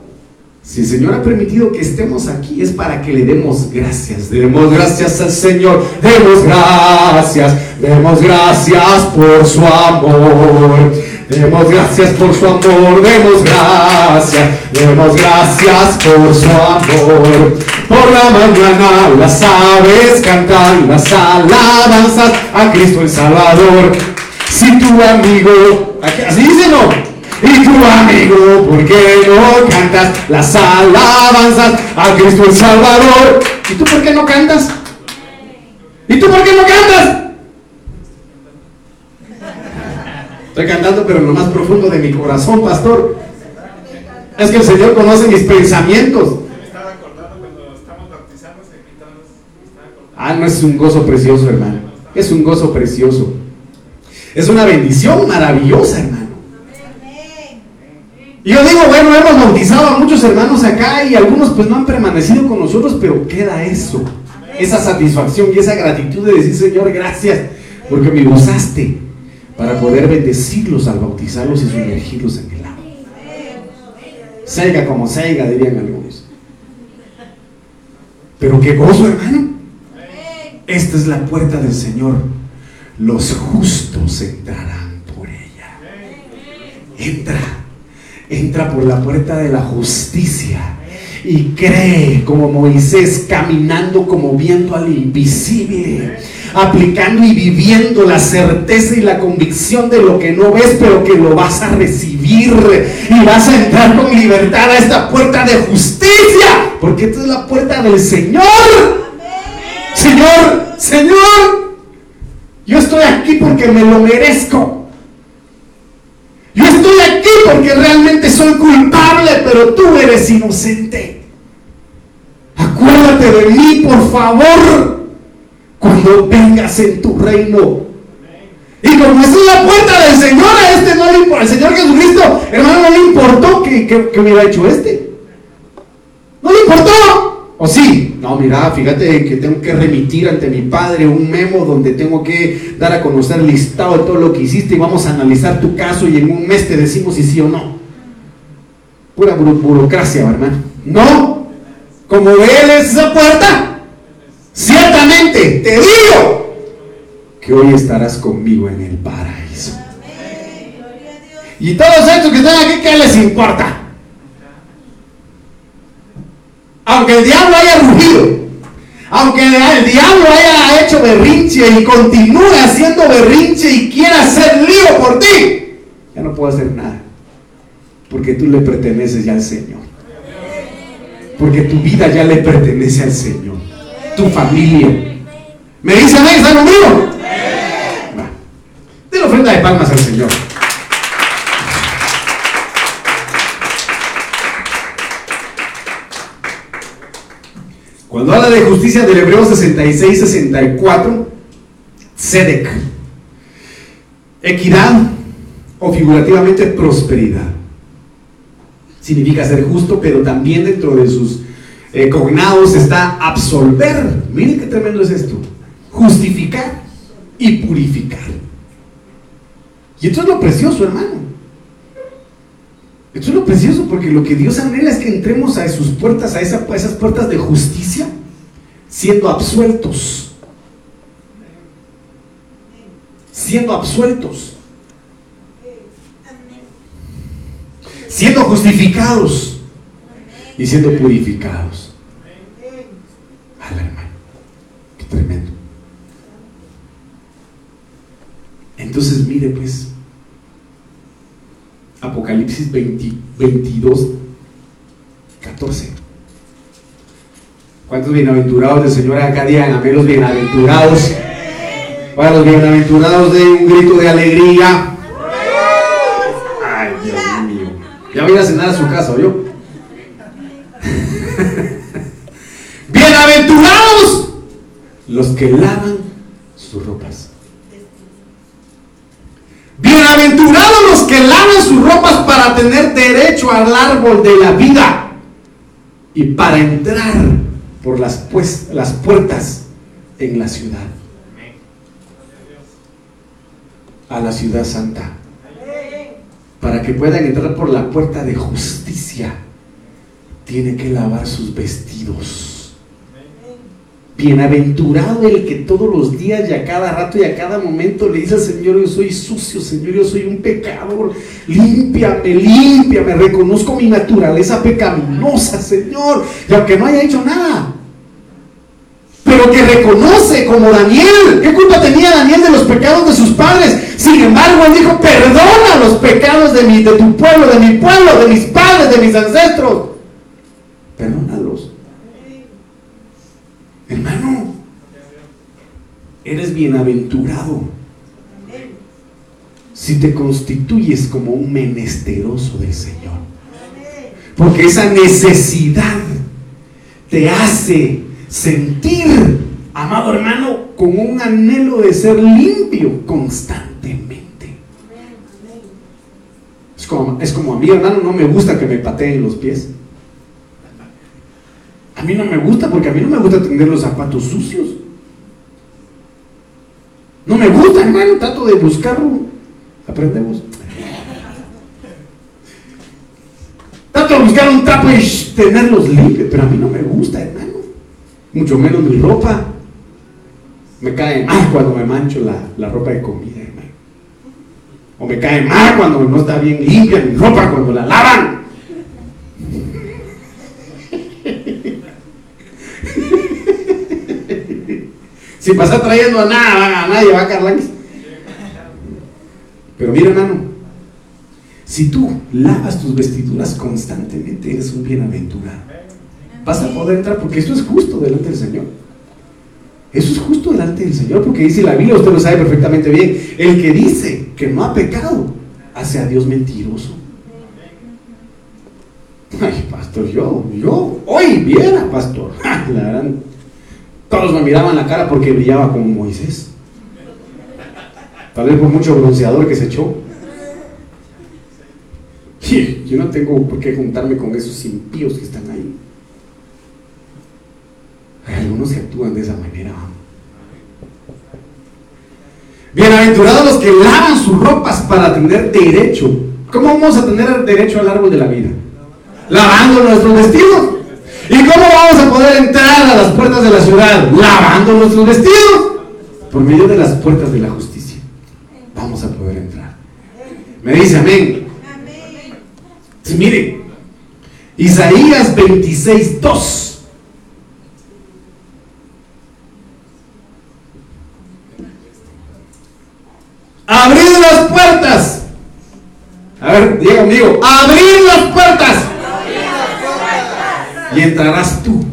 si el Señor ha permitido que estemos aquí, es para que le demos gracias. Demos gracias al Señor. Demos gracias. Demos gracias por su amor. Demos gracias por su amor. Demos gracias. Demos gracias por su amor. Por la mañana las aves cantan las alabanzas a Cristo el Salvador. Si tu amigo, así dice no, y tu amigo, ¿por qué no cantas las alabanzas a Cristo el Salvador? ¿Y tú por qué no cantas? ¿Y tú por qué no cantas? Estoy cantando, pero en lo más profundo de mi corazón, pastor. Es que el Señor conoce mis pensamientos. Ah, no es un gozo precioso, hermano. Es un gozo precioso. Es una bendición maravillosa, hermano. Y yo digo, bueno, hemos bautizado a muchos hermanos acá y algunos pues no han permanecido con nosotros, pero queda eso, esa satisfacción y esa gratitud de decir, Señor, gracias, porque me usaste para poder bendecirlos al bautizarlos y sumergirlos en el agua. Saiga como saiga, dirían algunos. Pero qué gozo, hermano. Esta es la puerta del Señor. Los justos entrarán por ella. Entra, entra por la puerta de la justicia y cree como Moisés caminando como viendo al invisible aplicando y viviendo la certeza y la convicción de lo que no ves, pero que lo vas a recibir y vas a entrar con libertad a esta puerta de justicia, porque esta es la puerta del Señor. Señor, Señor, yo estoy aquí porque me lo merezco. Yo estoy aquí porque realmente soy culpable, pero tú eres inocente. Acuérdate de mí, por favor cuando vengas en tu reino. Y como es la puerta del Señor, a este no le importa, al Señor Jesucristo, hermano, no le importó que, que, hubiera hecho este. No le importó. ¿O sí? No, mira, fíjate que tengo que remitir ante mi padre un memo donde tengo que dar a conocer listado de todo lo que hiciste y vamos a analizar tu caso y en un mes te decimos si sí o no. Pura burocracia, hermano. No. Como él es esa puerta, Ciertamente te digo que hoy estarás conmigo en el paraíso. Y todos estos que están aquí, ¿qué les importa? Aunque el diablo haya rugido, aunque el diablo haya hecho berrinche y continúe haciendo berrinche y quiera hacer lío por ti, ya no puedo hacer nada. Porque tú le perteneces ya al Señor. Porque tu vida ya le pertenece al Señor tu familia. ¿Me dice amén? ¿Está conmigo? De la ofrenda de palmas al Señor. Cuando habla de justicia del Hebreo 66-64, Sedec, equidad o figurativamente prosperidad. Significa ser justo, pero también dentro de sus eh, cognados está absolver. Miren qué tremendo es esto. Justificar y purificar. Y esto es lo precioso, hermano. Esto es lo precioso porque lo que Dios anhela es que entremos a sus puertas, a, a esas puertas de justicia, siendo absueltos. Siendo absueltos. Siendo justificados y siendo purificados. Qué tremendo. Entonces, mire pues, Apocalipsis 22, 14. ¿Cuántos bienaventurados del Señor acá digan amén los bienaventurados? Para los bienaventurados de un grito de alegría. Ay, Dios mío. Ya voy a cenar a su casa, yo. Bienaventurados los que lavan sus ropas. Bienaventurados los que lavan sus ropas para tener derecho al árbol de la vida y para entrar por las, pues, las puertas en la ciudad. A la ciudad santa. Para que puedan entrar por la puerta de justicia, tiene que lavar sus vestidos Bienaventurado el que todos los días y a cada rato y a cada momento le dice Señor, yo soy sucio, Señor, yo soy un pecador, límpiame, límpiame, reconozco mi naturaleza pecaminosa, Señor, y aunque no haya hecho nada, pero que reconoce como Daniel, ¿qué culpa tenía Daniel de los pecados de sus padres? Sin embargo, él dijo, perdona los pecados de, mi, de tu pueblo, de mi pueblo, de mis padres, de mis ancestros. Perdónalos. Hermano, eres bienaventurado si te constituyes como un menesteroso del Señor. Porque esa necesidad te hace sentir, amado hermano, con un anhelo de ser limpio constantemente. Es como, es como a mí, hermano, no me gusta que me pateen los pies. A mí no me gusta porque a mí no me gusta tener los zapatos sucios. No me gusta, hermano, trato de buscarlo. Aprendemos. Trato de buscar un trapo y tenerlos limpios, pero a mí no me gusta, hermano. Mucho menos mi ropa. Me cae mal cuando me mancho la, la ropa de comida, hermano. O me cae mal cuando no está bien limpia mi ropa cuando la lavan. Si pasa trayendo a nada, a nadie va a Carlangues. Pero mira, hermano, si tú lavas tus vestiduras constantemente, eres un bienaventurado. Vas a poder entrar porque esto es justo delante del Señor. Eso es justo delante del Señor porque dice la Biblia, usted lo sabe perfectamente bien. El que dice que no ha pecado, hace a Dios mentiroso. Ay, pastor, yo, yo, hoy viera, pastor. (laughs) La verdad, todos me miraban la cara porque brillaba como Moisés. Tal vez por mucho bronceador que se echó. yo no tengo por qué juntarme con esos impíos que están ahí. Hay algunos que actúan de esa manera. Bienaventurados los que lavan sus ropas para tener derecho. ¿Cómo vamos a tener derecho al árbol de la vida? Lavando nuestros vestidos. ¿Y cómo vamos a poder entrar a las puertas de la ciudad? Lavando nuestros vestidos. Por medio de las puertas de la justicia. Vamos a poder entrar. Me dice amén. Sí, mire, Isaías 26, 2. Abrid las puertas. A ver, diga conmigo. Abrid las puertas y entrarás tú.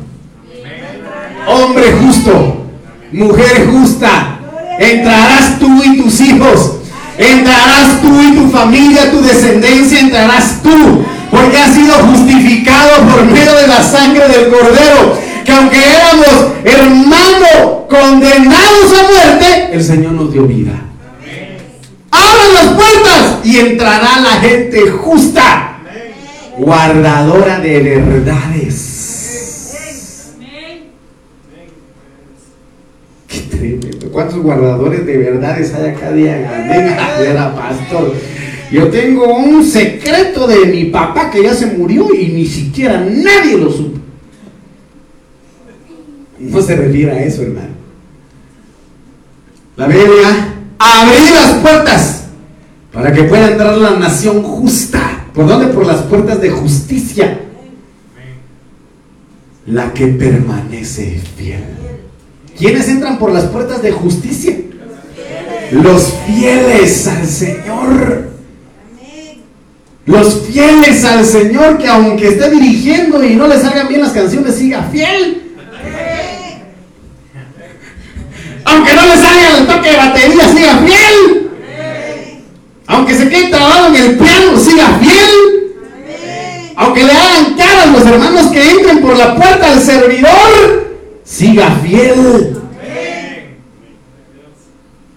Hombre justo, mujer justa, entrarás tú y tus hijos, entrarás tú y tu familia, tu descendencia, entrarás tú, porque has sido justificado por medio de la sangre del cordero, que aunque éramos hermanos condenados a muerte, el Señor nos dio vida. Abran las puertas y entrará la gente justa, guardadora de verdades ¿Cuántos guardadores de verdades hay acá? Amén. Era pastor. Yo tengo un secreto de mi papá que ya se murió y ni siquiera nadie lo supo. No se refiere a eso, hermano. La Biblia, abrir las puertas para que pueda entrar la nación justa. ¿Por dónde? Por las puertas de justicia. La que permanece fiel. ¿Quiénes entran por las puertas de justicia? Los fieles al Señor. Los fieles al Señor que aunque esté dirigiendo y no le salgan bien las canciones, siga fiel. Aunque no le salga el toque de batería, siga fiel. Aunque se quede trabado en el piano, siga fiel. Aunque le hagan caras los hermanos que entren por la puerta del servidor, siga fiel.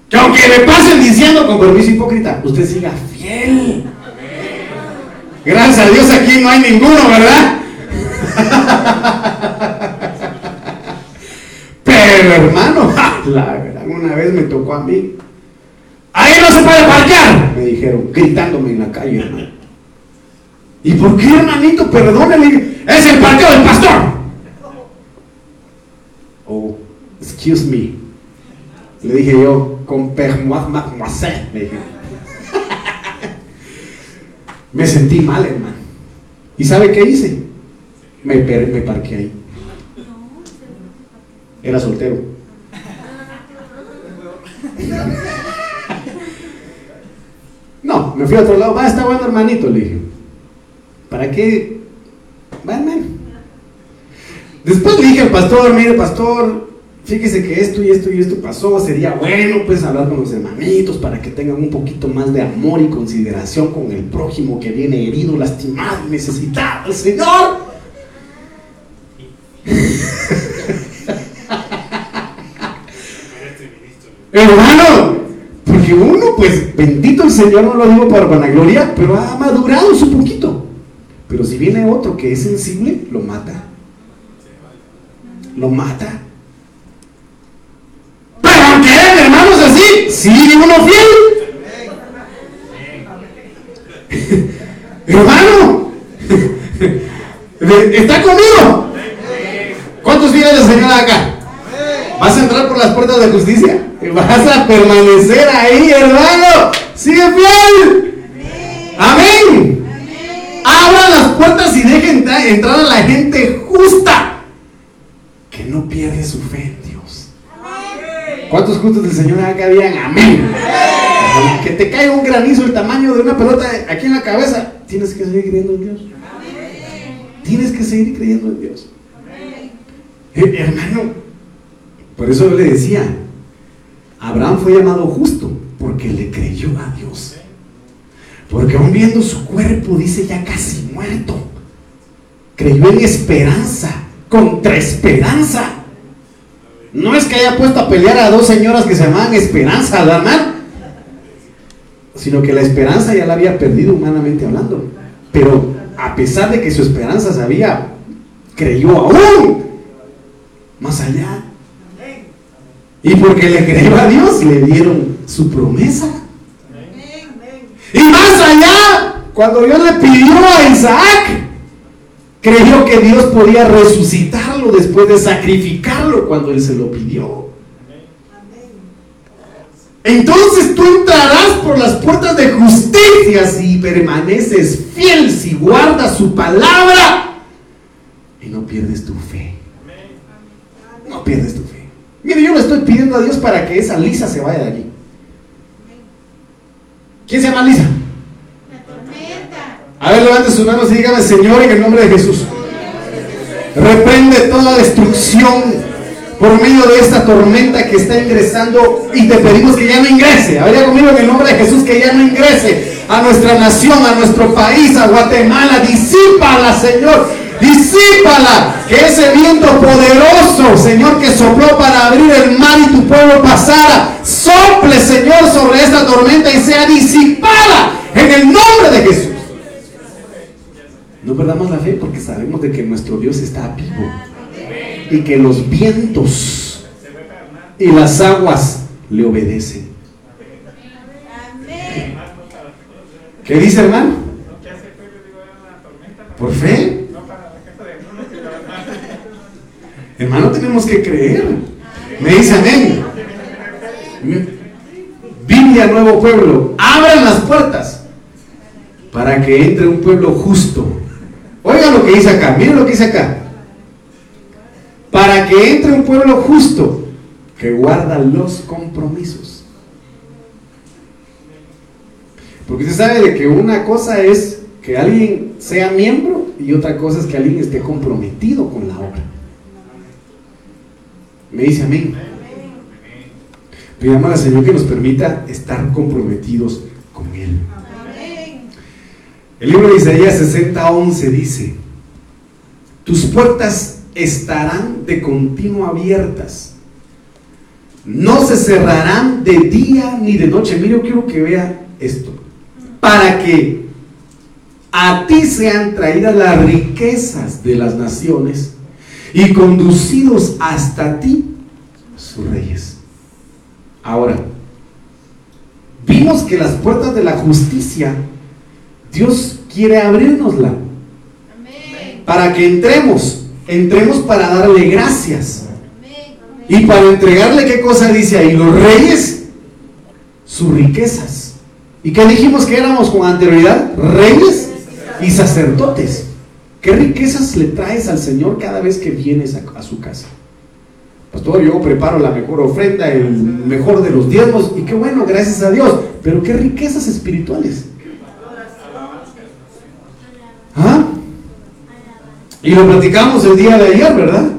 Que aunque le pasen diciendo con permiso hipócrita, usted siga fiel. Gracias a Dios aquí no hay ninguno, ¿verdad? Pero hermano, (laughs) la verdad, una vez me tocó a mí. Ahí no se puede parquear, me dijeron, gritándome en la calle, hermano. ¿Y por qué, hermanito? Perdóneme. Es el parqueo del pastor. Oh, excuse me. Le dije yo, con mademoiselle, me dije. (laughs) me sentí mal, hermano. ¿Y sabe qué hice? Me, me parqué ahí. Era soltero. (laughs) No, me fui a otro lado. Va, está bueno, hermanito, le dije. ¿Para qué? Bueno, Después le dije al pastor, mire pastor, fíjese que esto y esto y esto pasó, sería bueno pues hablar con los hermanitos para que tengan un poquito más de amor y consideración con el prójimo que viene herido, lastimado, necesitado, el Señor. (laughs) Hermano, porque uno pues bendito el Señor no lo digo para vanagloria, pero ha madurado su poquito. Pero si viene otro que es sensible, lo mata. Lo mata. Pero aunque eran hermanos así, sigue uno fiel. (laughs) Hermano, (laughs) ¿está conmigo? ¿Cuántos viene el Señor acá? Vas a entrar por las puertas de justicia. Vas a permanecer ahí, hermano. Sigue fiel. Amén. Abran las puertas y dejen entrar a la gente justa. Que no pierde su fe en Dios. ¿Cuántos justos del Señor acá habían? Amén. Que te caiga un granizo el tamaño de una pelota aquí en la cabeza. Tienes que seguir creyendo en Dios. Tienes que seguir creyendo en Dios. Eh, hermano, por eso le decía, Abraham fue llamado justo porque le creyó a Dios. Porque aún viendo su cuerpo, dice ya casi muerto, creyó en esperanza, contra esperanza. No es que haya puesto a pelear a dos señoras que se llamaban Esperanza, ¿verdad? Sino que la esperanza ya la había perdido humanamente hablando. Pero a pesar de que su esperanza se había, creyó aún más allá. Y porque le creyó a Dios, le dieron su promesa. Y más allá, cuando Dios le pidió a Isaac, creyó que Dios podía resucitarlo después de sacrificarlo cuando él se lo pidió. Entonces tú entrarás por las puertas de justicia si permaneces fiel, si guardas su palabra y no pierdes tu fe. No pierdes tu fe. Mire, yo le estoy pidiendo a Dios para que esa Lisa se vaya de aquí. ¿Quién se llama Lisa? A ver, levante sus manos y dígame, Señor, en el nombre de Jesús. Reprende toda destrucción por medio de esta tormenta que está ingresando y te pedimos que ya no ingrese. A ver, conmigo en el nombre de Jesús que ya no ingrese a nuestra nación, a nuestro país, a Guatemala. Disípala, Señor disípala, que ese viento poderoso, Señor, que sopló para abrir el mar y tu pueblo pasara, sople, Señor, sobre esta tormenta y sea disipada en el nombre de Jesús. No perdamos la fe porque sabemos de que nuestro Dios está vivo y que los vientos y las aguas le obedecen. ¿Qué dice hermano? Por fe. Hermano, tenemos que creer. Me dice amén. Biblia Nuevo Pueblo. Abran las puertas para que entre un pueblo justo. Oigan lo que dice acá. Miren lo que dice acá. Para que entre un pueblo justo que guarda los compromisos. Porque usted sabe de que una cosa es que alguien sea miembro y otra cosa es que alguien esté comprometido con la obra. Me dice amén. Pidamos al Señor que nos permita estar comprometidos. El libro de Isaías 60:11 dice, tus puertas estarán de continuo abiertas, no se cerrarán de día ni de noche. Mire, yo quiero que vea esto, para que a ti sean traídas las riquezas de las naciones y conducidos hasta ti sus reyes. Ahora, vimos que las puertas de la justicia, Dios quiere abrirnosla. Para que entremos, entremos para darle gracias. Y para entregarle qué cosa dice ahí, los reyes, sus riquezas. ¿Y qué dijimos que éramos con anterioridad? Reyes y sacerdotes. ¿Qué riquezas le traes al Señor cada vez que vienes a, su casa? Pastor, yo preparo la mejor ofrenda, el mejor de los diezmos, y qué bueno, gracias a Dios. Pero qué riquezas espirituales. ¿Ah? Y lo platicamos el día de ayer, ¿verdad?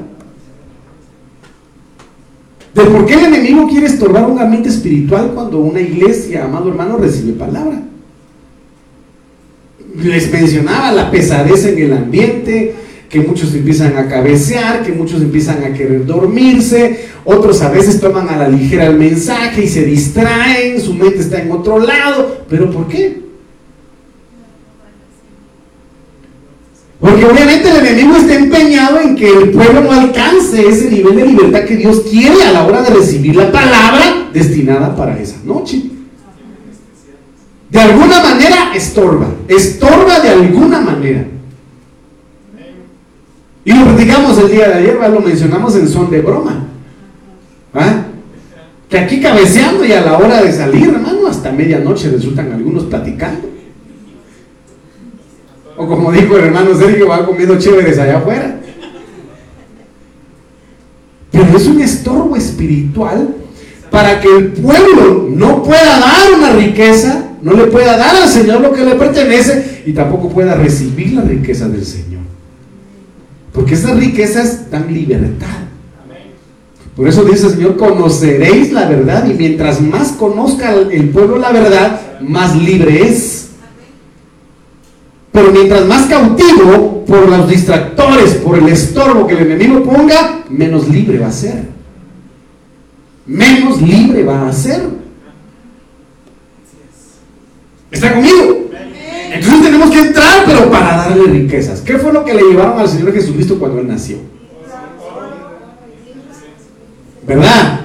De por qué el enemigo quiere estorbar un ambiente espiritual cuando una iglesia, amado hermano, recibe palabra les mencionaba la pesadez en el ambiente, que muchos empiezan a cabecear, que muchos empiezan a querer dormirse, otros a veces toman a la ligera el mensaje y se distraen, su mente está en otro lado. ¿Pero por qué? Porque obviamente el enemigo está empeñado en que el pueblo no alcance ese nivel de libertad que Dios quiere a la hora de recibir la palabra destinada para esa noche. De alguna manera estorba, estorba de alguna manera. Y lo platicamos el día de ayer, lo mencionamos en son de broma. ¿Ah? Que aquí cabeceando y a la hora de salir, hermano, hasta medianoche resultan algunos platicando. Como dijo el hermano Sergio, va comiendo chéveres allá afuera. Pero es un estorbo espiritual para que el pueblo no pueda dar una riqueza, no le pueda dar al Señor lo que le pertenece y tampoco pueda recibir la riqueza del Señor. Porque esas riquezas dan libertad. Por eso dice el Señor, conoceréis la verdad y mientras más conozca el pueblo la verdad, más libre es. Pero mientras más cautivo por los distractores, por el estorbo que el enemigo ponga, menos libre va a ser. Menos libre va a ser. ¿Está conmigo? Entonces tenemos que entrar, pero para darle riquezas. ¿Qué fue lo que le llevaron al Señor Jesucristo cuando Él nació? ¿Verdad?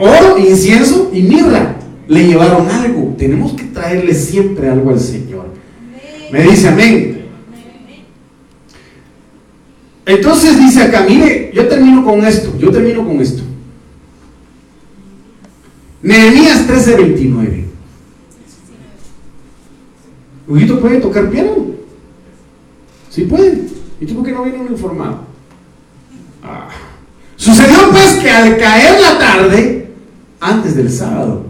Oro, incienso y mirra. Le llevaron algo. Tenemos que traerle siempre algo al Señor. Me dice amén. Entonces dice acá, mire, yo termino con esto, yo termino con esto. Nehemías 13:29. ¿Huguito puede tocar piano? Sí puede. ¿Y tú por qué no viene informado? Ah. Sucedió pues que al caer la tarde, antes del sábado,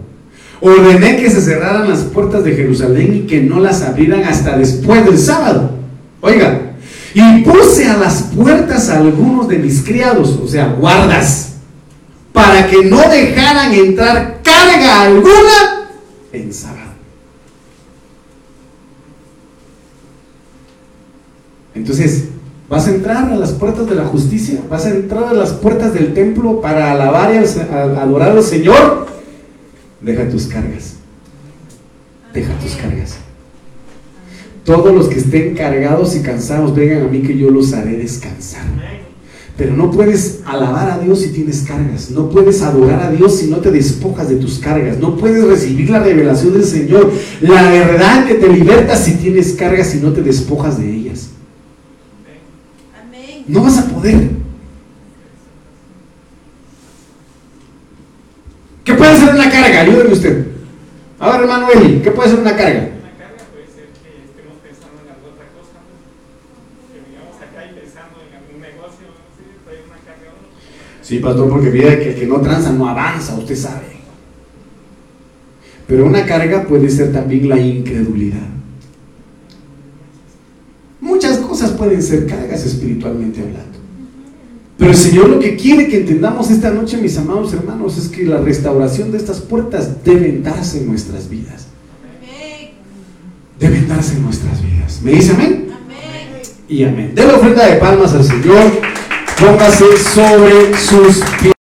ordené que se cerraran las puertas de Jerusalén y que no las abrieran hasta después del sábado. Oiga, y puse a las puertas a algunos de mis criados, o sea, guardas, para que no dejaran entrar carga alguna en sábado. Entonces, vas a entrar a las puertas de la justicia, vas a entrar a las puertas del templo para alabar y adorar al Señor. Deja tus cargas. Deja tus cargas. Todos los que estén cargados y cansados, vengan a mí que yo los haré descansar. Pero no puedes alabar a Dios si tienes cargas. No puedes adorar a Dios si no te despojas de tus cargas. No puedes recibir la revelación del Señor. La verdad que te liberta si tienes cargas y no te despojas de ellas. No vas a poder. ¿Qué puede ser una carga? Ayúdeme usted. A ver, hermano Eli, ¿qué puede ser una carga? Una carga puede ser que estemos pensando en alguna otra cosa, que vengamos acá y pensando en algún negocio, ¿sí? Puede una carga o no. Sí, pastor, porque mira que el que no tranza no avanza, usted sabe. Pero una carga puede ser también la incredulidad cosas pueden ser cargas espiritualmente hablando. Pero el Señor lo que quiere que entendamos esta noche, mis amados hermanos, es que la restauración de estas puertas deben darse en nuestras vidas. Deben darse en nuestras vidas. ¿Me dice amén? Y amén. De la ofrenda de palmas al Señor, póngase sobre sus pies.